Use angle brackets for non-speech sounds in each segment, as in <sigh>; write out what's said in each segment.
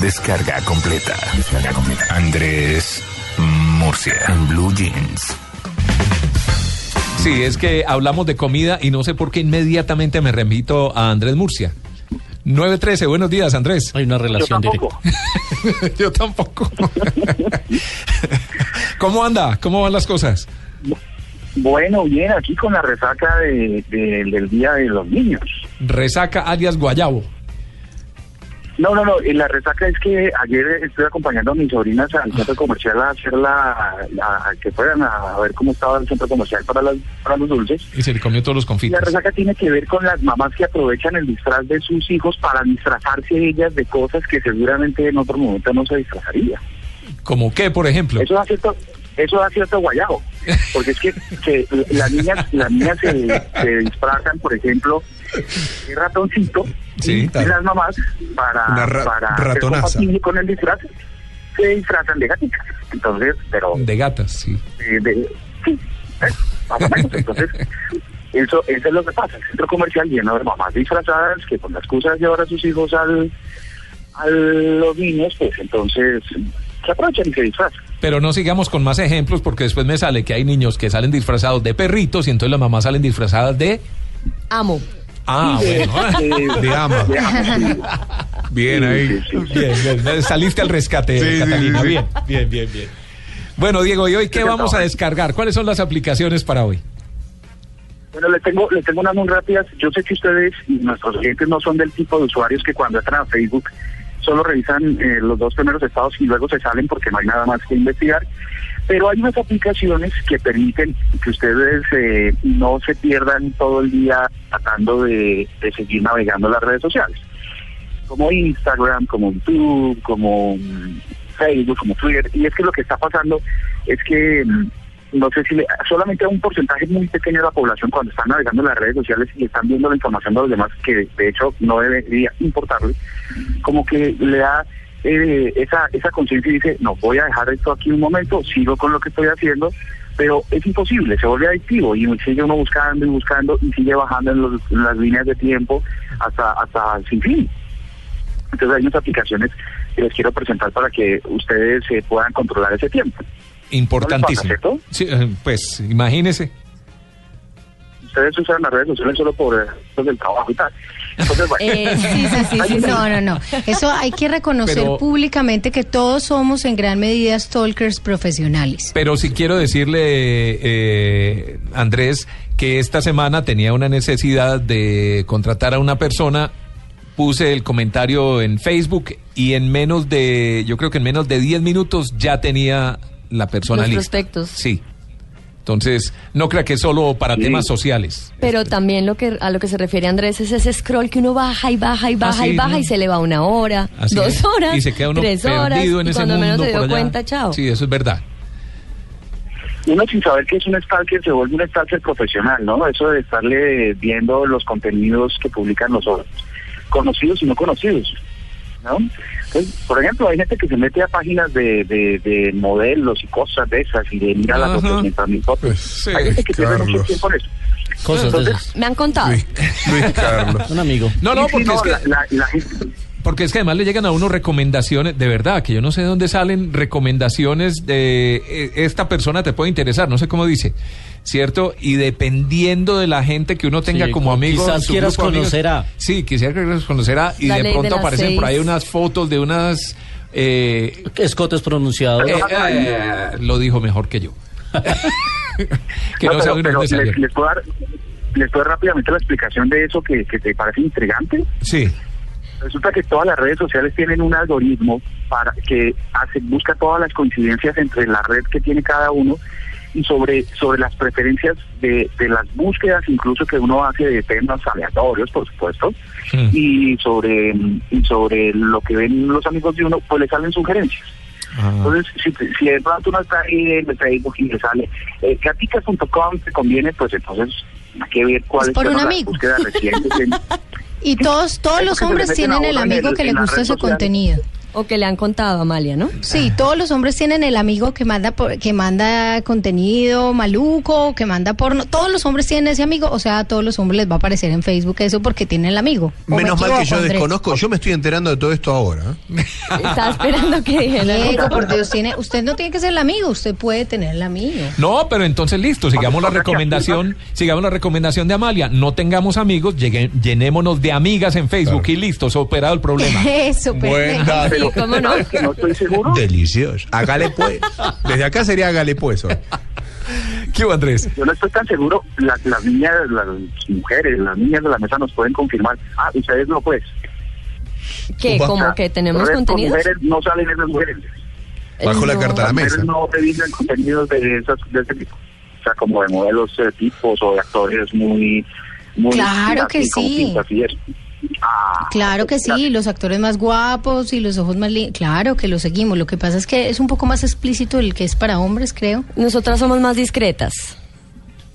Descarga completa. Descarga completa. Andrés Murcia. En Blue Jeans. Sí, es que hablamos de comida y no sé por qué inmediatamente me remito a Andrés Murcia. 913, buenos días, Andrés. Hay una relación directa. <laughs> Yo tampoco. <laughs> ¿Cómo anda? ¿Cómo van las cosas? Bueno, bien, aquí con la resaca de, de- del Día de los Niños. Resaca alias Guayabo. No, no, no, la resaca es que ayer estuve acompañando a mis sobrinas al centro comercial a hacer la, la- que fueran a ver cómo estaba el centro comercial para, las, para los dulces. Y se le comió todos los Y la confites. resaca tiene que ver con las mamás que aprovechan el disfraz de sus hijos para disfrazarse ellas de cosas que seguramente en otro momento no se disfrazaría. ¿Como qué, por ejemplo? Eso da cierto, eso da cierto guayabo, porque es que, que las niñas, las niñas se, se disfrazan, por ejemplo, de ratoncito Sí, y las mamás para, Una ra- para ratonaza. con el disfraz se disfrazan de gatitas. Entonces, pero De gatas, sí. eh, de, sí, eh, menos. Entonces, eso, eso es lo que pasa. El centro comercial lleno de mamás disfrazadas que con la excusa de llevar a sus hijos al, a los niños, pues entonces se aprovechan y se disfrazan. Pero no sigamos con más ejemplos porque después me sale que hay niños que salen disfrazados de perritos y entonces las mamás salen disfrazadas de... Amo. Ah, de, bueno. De ama. de ama. Bien ahí. Sí, sí, sí. Bien, bien. Saliste al rescate, Catalina. Bien, bien, bien, bien. Bueno, Diego, ¿y hoy qué vamos a descargar? ¿Cuáles son las aplicaciones para hoy? Bueno, les tengo, les tengo unas muy rápidas. Yo sé que ustedes y nuestros clientes no son del tipo de usuarios que cuando entran a Facebook solo revisan eh, los dos primeros estados y luego se salen porque no hay nada más que investigar. Pero hay unas aplicaciones que permiten que ustedes eh, no se pierdan todo el día tratando de, de seguir navegando las redes sociales. Como Instagram, como YouTube, como mm, Facebook, como Twitter. Y es que lo que está pasando es que mm, no sé si le- solamente a un porcentaje muy pequeño de la población cuando están navegando en las redes sociales y están viendo la información de los demás que de hecho no debería importarle, como que le da eh, esa, esa conciencia y dice, no, voy a dejar esto aquí un momento, sigo con lo que estoy haciendo, pero es imposible, se vuelve adictivo y sigue uno buscando y buscando y sigue bajando en, los- las líneas de tiempo hasta, hasta sin fin. Entonces hay unas aplicaciones que les quiero presentar para que ustedes eh, puedan controlar ese tiempo. Importantísimo. ¿No Sí, eh, pues imagínese. ustedes usan las redes sociales solo por eh, cosas del trabajo y tal. Entonces, bueno, Eh, sí, sí, sí, sí, No, no, no. Eso hay que reconocer Pero- públicamente que todos somos en gran medida stalkers profesionales. Pero sí quiero decirle, eh, Andrés, que esta semana tenía una necesidad de contratar a una persona. Puse el comentario en Facebook y en menos de, yo creo que en menos de 10 minutos ya tenía la persona Los prospectos. Sí. Entonces, no crea que es solo para Sí. temas sociales. Pero también lo que a lo que se refiere Andrés es ese scroll que uno baja y baja y baja sí, y baja ¿no? y se le va una hora, Así dos es. horas, y se queda uno tres horas perdido en y ese cuando mundo menos se dio allá. cuenta, chao. Sí, eso es verdad. uno sin saber que es un stalker se vuelve un stalker profesional, ¿no? Eso de estarle viendo los contenidos que publican los otros, conocidos y no conocidos, ¿no? Por ejemplo, hay gente que se mete a páginas de, de, de modelos y cosas de esas y de mira las Ajá. fotos mientras mis fotos. Pues, sí, hay gente que pierde mucho tiempo en eso. Cosas de Entonces, esas. Me han contado. Luis, Luis Carlos. <laughs> Un amigo. No, no, porque no, es que... la, la- la gente- Porque es que además le llegan a uno recomendaciones, de verdad, que yo no sé de dónde salen recomendaciones de eh, esta persona te puede interesar, no sé cómo dice, ¿cierto? Y dependiendo de la gente que uno tenga Sí, como amigo. quizás su quieras conocer a. Sí, quisiera que conocer a. Y La de pronto aparecen por ahí unas fotos de unas. eh, Escotes pronunciados. eh, eh, lo dijo mejor que yo. <laughs> que no, No, pero, pero les puedo dar, les puedo dar rápidamente la explicación de eso que, que te parece intrigante. Sí. Resulta que todas las redes sociales tienen un algoritmo para que hace, busca todas las coincidencias entre la red que tiene cada uno y sobre, sobre las preferencias de, de las búsquedas, incluso que uno hace de temas aleatorios, por supuesto, y sobre y sobre lo que ven los amigos de uno, pues le salen sugerencias. Ah. Entonces, si, si de pronto uno está ahí en el Facebook y le sale eh, gaticas.com, te conviene, pues entonces hay que ver cuáles un las amigo. búsquedas recientes. en- <laughs> Y todos, todos los hombres tienen el amigo el- que le gusta ese contenido. O que le han contado a Amalia, ¿no? Sí, todos los hombres tienen el amigo que manda por- que manda contenido maluco, que manda porno. Todos los hombres tienen ese amigo, o sea, a todos los hombres les va a aparecer en Facebook eso porque tienen el amigo. ¿O me Menos mal que yo Andrés? desconozco. Yo me estoy enterando de todo esto ahora. ¿eh? Estaba esperando que dijera. Diego, por Dios, tiene, usted no tiene que ser el amigo, usted puede tener el amigo. No, pero entonces listo, sigamos la recomendación, sigamos la recomendación de Amalia, no tengamos amigos, llegue- llenémonos de amigas en Facebook y listo, superado el problema. <laughs> Eso, perfecto. dato. Sí, ¿cómo no? ¿sabes que no estoy seguro? Delicioso. Hágale pues. Desde acá sería hágale pues. hoy. ¿Qué hubo, Andrés? Yo no estoy tan seguro, las, las niñas, las mujeres, las niñas de la mesa nos pueden confirmar. Ah, ustedes no, pues. ¿Qué? O ¿Como sea, que tenemos redes con contenidos? mujeres no salen esas mujeres. Bajo la No. carta a la Las mesa. mujeres no revisan contenidos de, esas, de ese tipo. O sea, como de modelos eh, tipos o de actores muy... muy Claro que así, sí. y eso. Ah, Claro que sí, los actores más guapos y los ojos más lindos. Claro que lo seguimos. Lo que pasa es que es un poco más explícito el que es para hombres, creo. Nosotras somos más discretas.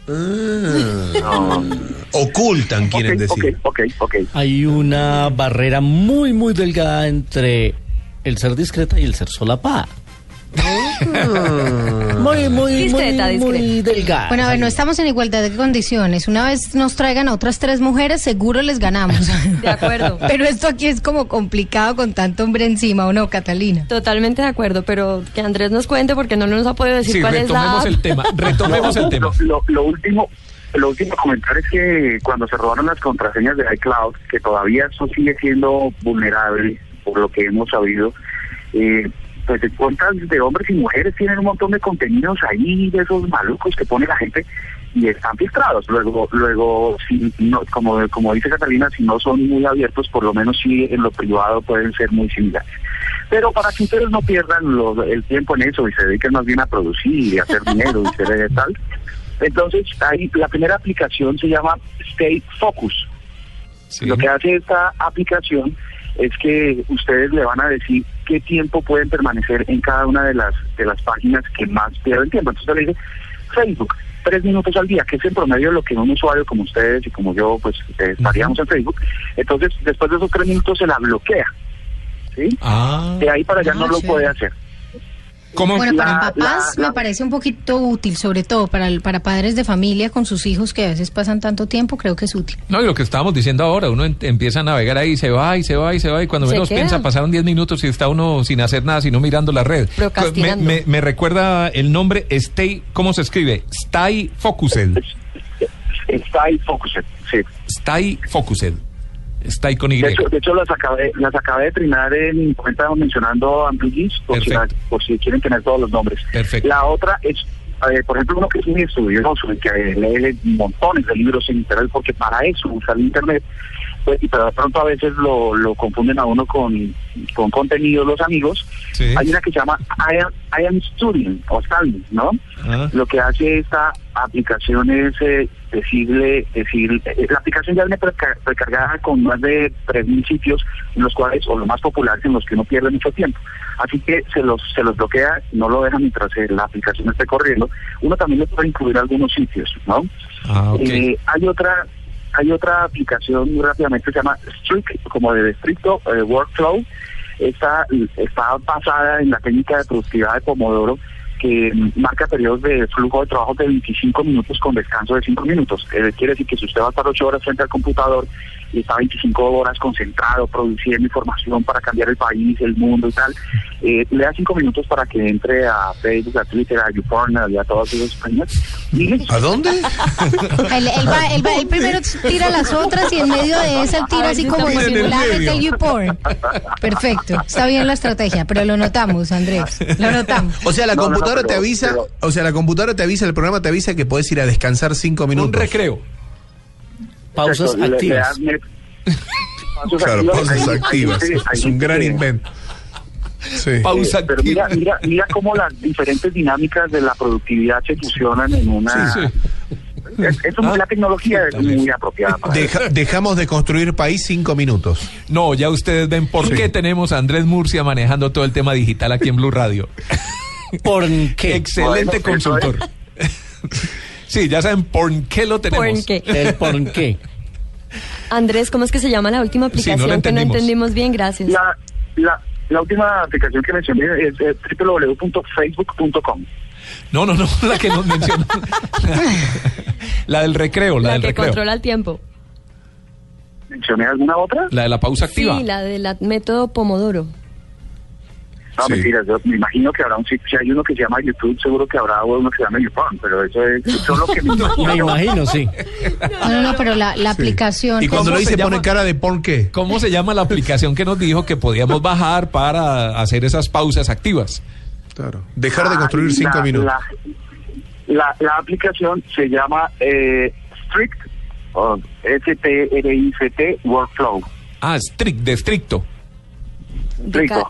no. Ocultan, quieren Ok, decir. Ok, ok, ok. Hay una barrera muy, muy delgada entre el ser discreta y el ser solapada. Muy, muy, Discreta, muy, muy discreta. delgada. Bueno, a ver, no estamos en igualdad de condiciones. Una vez nos traigan a otras tres mujeres, seguro les ganamos. <laughs> De acuerdo. Pero esto aquí es como complicado con tanto hombre encima, ¿o no, Catalina? Totalmente de acuerdo, pero que Andrés nos cuente porque no nos ha podido decir Sí, cuál es la retomemos el tema, retomemos el tema. Lo, lo- lo último, lo último comentar es que cuando se robaron las contraseñas de iCloud, que todavía eso sigue siendo vulnerable, por lo que hemos sabido, eh, pues de cuentas de hombres y mujeres tienen un montón de contenidos ahí, de esos malucos que pone la gente y están filtrados. Luego, luego, si no, como, como dice Catalina, si no son muy abiertos, por lo menos sí en lo privado pueden ser muy similares. Pero para que ustedes no pierdan lo- el tiempo en eso y se dediquen más bien a producir y a hacer dinero y ser eh, tal, entonces ahí la primera aplicación se llama Stay Focus. Sí. Lo que hace esta aplicación es que ustedes le van a decir qué tiempo pueden permanecer en cada una de las de las páginas que más pierden tiempo. Entonces le dice Facebook, tres minutos al día, que es en promedio lo que un usuario como ustedes y como yo, pues eh, estaríamos en Facebook. Entonces, después de esos tres minutos se la bloquea. ¿sí? Ah, De ahí para allá no Ah, lo puede hacer. ¿Cómo? Bueno, para La- papás la- la- me parece un poquito útil, sobre todo para, el- para padres de familia con sus hijos que a veces pasan tanto tiempo, creo que es útil. No, y lo que estábamos diciendo ahora, uno en- empieza a navegar ahí, se va y se va y se va, y cuando Se menos queda. piensa, pasaron 10 minutos y está uno sin hacer nada, sino mirando la red. Me, Procrastinando. me- me recuerda el nombre Stay, ¿cómo se escribe? Stay Focused. Ahí Focused, sí. Stay Focused. Stay con Y. De hecho, de hecho las acabé, las acabé de trinar en mi cuenta mencionando Ambigis, por, si por si quieren tener todos los nombres. Perfecto. La otra es, eh, por ejemplo, uno que es muy estudioso y que lee montones de libros en internet, porque para eso usa el internet, pues, y pero pronto a veces lo, lo confunden a uno con, con contenido los amigos. Sí. Hay una que se llama I am, I am Studying o Studying, ¿no? Ah. Lo que hace esta aplicación es eh, decirle, decir, eh, la aplicación ya viene preca- precargada con más de 3.000 sitios en los cuales, o lo más populares, en los que uno pierde mucho tiempo. Así que se los, se los bloquea, no lo deja mientras eh, la aplicación esté corriendo. Uno también le puede incluir algunos sitios, ¿no? Ah, ok. Eh, hay otra hay otra aplicación muy rápidamente se llama Strict, como de estricto eh, workflow. Esta está basada en la técnica de productividad de Pomodoro que marca periodos de flujo de trabajo de 25 minutos con descanso de 5 minutos. Eh, quiere decir que si usted va a estar 8 horas frente al computador está 25 horas concentrado, produciendo información para cambiar el país, el mundo y tal, eh, le da 5 minutos para que entre a Facebook, a Twitter, a YouPorn y a todas esas páginas. ¿A dónde? <laughs> Él, él va, él, va- él primero tira las otras y en medio de esa él tira así como disimuladamente el YouPorn. Perfecto, está bien la estrategia, pero lo notamos, Andrés, lo notamos. O sea, la No, no, no, computadora pero- te avisa, pero- o sea, la computadora te avisa, el programa te avisa que puedes ir a descansar cinco Un minutos. recreo. Pausas Exacto, le- le activas. <laughs> pausas Claro, activas, pausas hay- activas. hay Es un gran invento. Sí. Pausa Eh, pero mira, mira, mira cómo las diferentes dinámicas de la productividad se fusionan en una... Sí, sí. Es, es un- Ah, la tecnología es muy apropiada para eso. Deja- dejamos de construir país cinco minutos. No, ya ustedes ven por Sí. qué tenemos a Andrés Murcia manejando todo el tema digital aquí en Blue Radio. ¿Por qué? Excelente Bueno, eso es. <laughs> sí, ya saben por qué lo tenemos. ¿Por qué? ¿El por qué? <laughs> Andrés, ¿cómo es que se llama la última Sí, no aplicación que no entendimos. bien? Gracias. La, la, la última aplicación que mencioné es eh, www.facebook.com. No, no, no, <laughs> la que nos mencionó. la del recreo, la, la del que recreo. controla el tiempo. ¿Mencioné alguna otra? La de la pausa activa. Sí, la del método Pomodoro. No, Sí. mentiras, yo me imagino que habrá un sitio, si hay uno que se llama YouTube, seguro que habrá uno que se llama YouPorn, pero eso es <laughs> solo que me imagino. Me imagino, sí. No, no, no, pero la, la aplicación. Y cuando ¿Cómo lo se dice llama? pone cara de ¿por qué? ¿Cómo se llama la aplicación que nos dijo que podíamos bajar para hacer esas pausas activas? Claro. Dejar de Ah, construir cinco la- minutos. La, la, la aplicación se llama eh, Strict, o S-T-R-I-C-T, Workflow. Ah, strict, de estricto. Ca-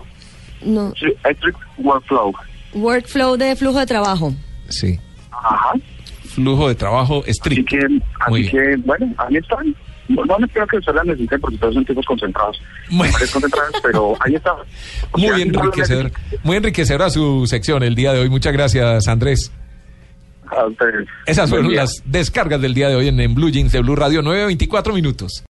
No, Sí, Strict Workflow. workflow de flujo de trabajo. Sí. Ajá. Flujo de trabajo Así estricto. que, Muy así que, bueno, ahí están. No, no creo que ustedes las necesiten porque todos son tipos concentrados. Muy- Mujeres concentradas, <laughs> pero ahí está. O Muy sea, enriquecedor. Muy enriquecedora su sección el día de hoy. Muchas gracias, Andrés. Esas fueron las descargas del día de hoy en, en Blue Jeans de Blue Radio 924 minutos.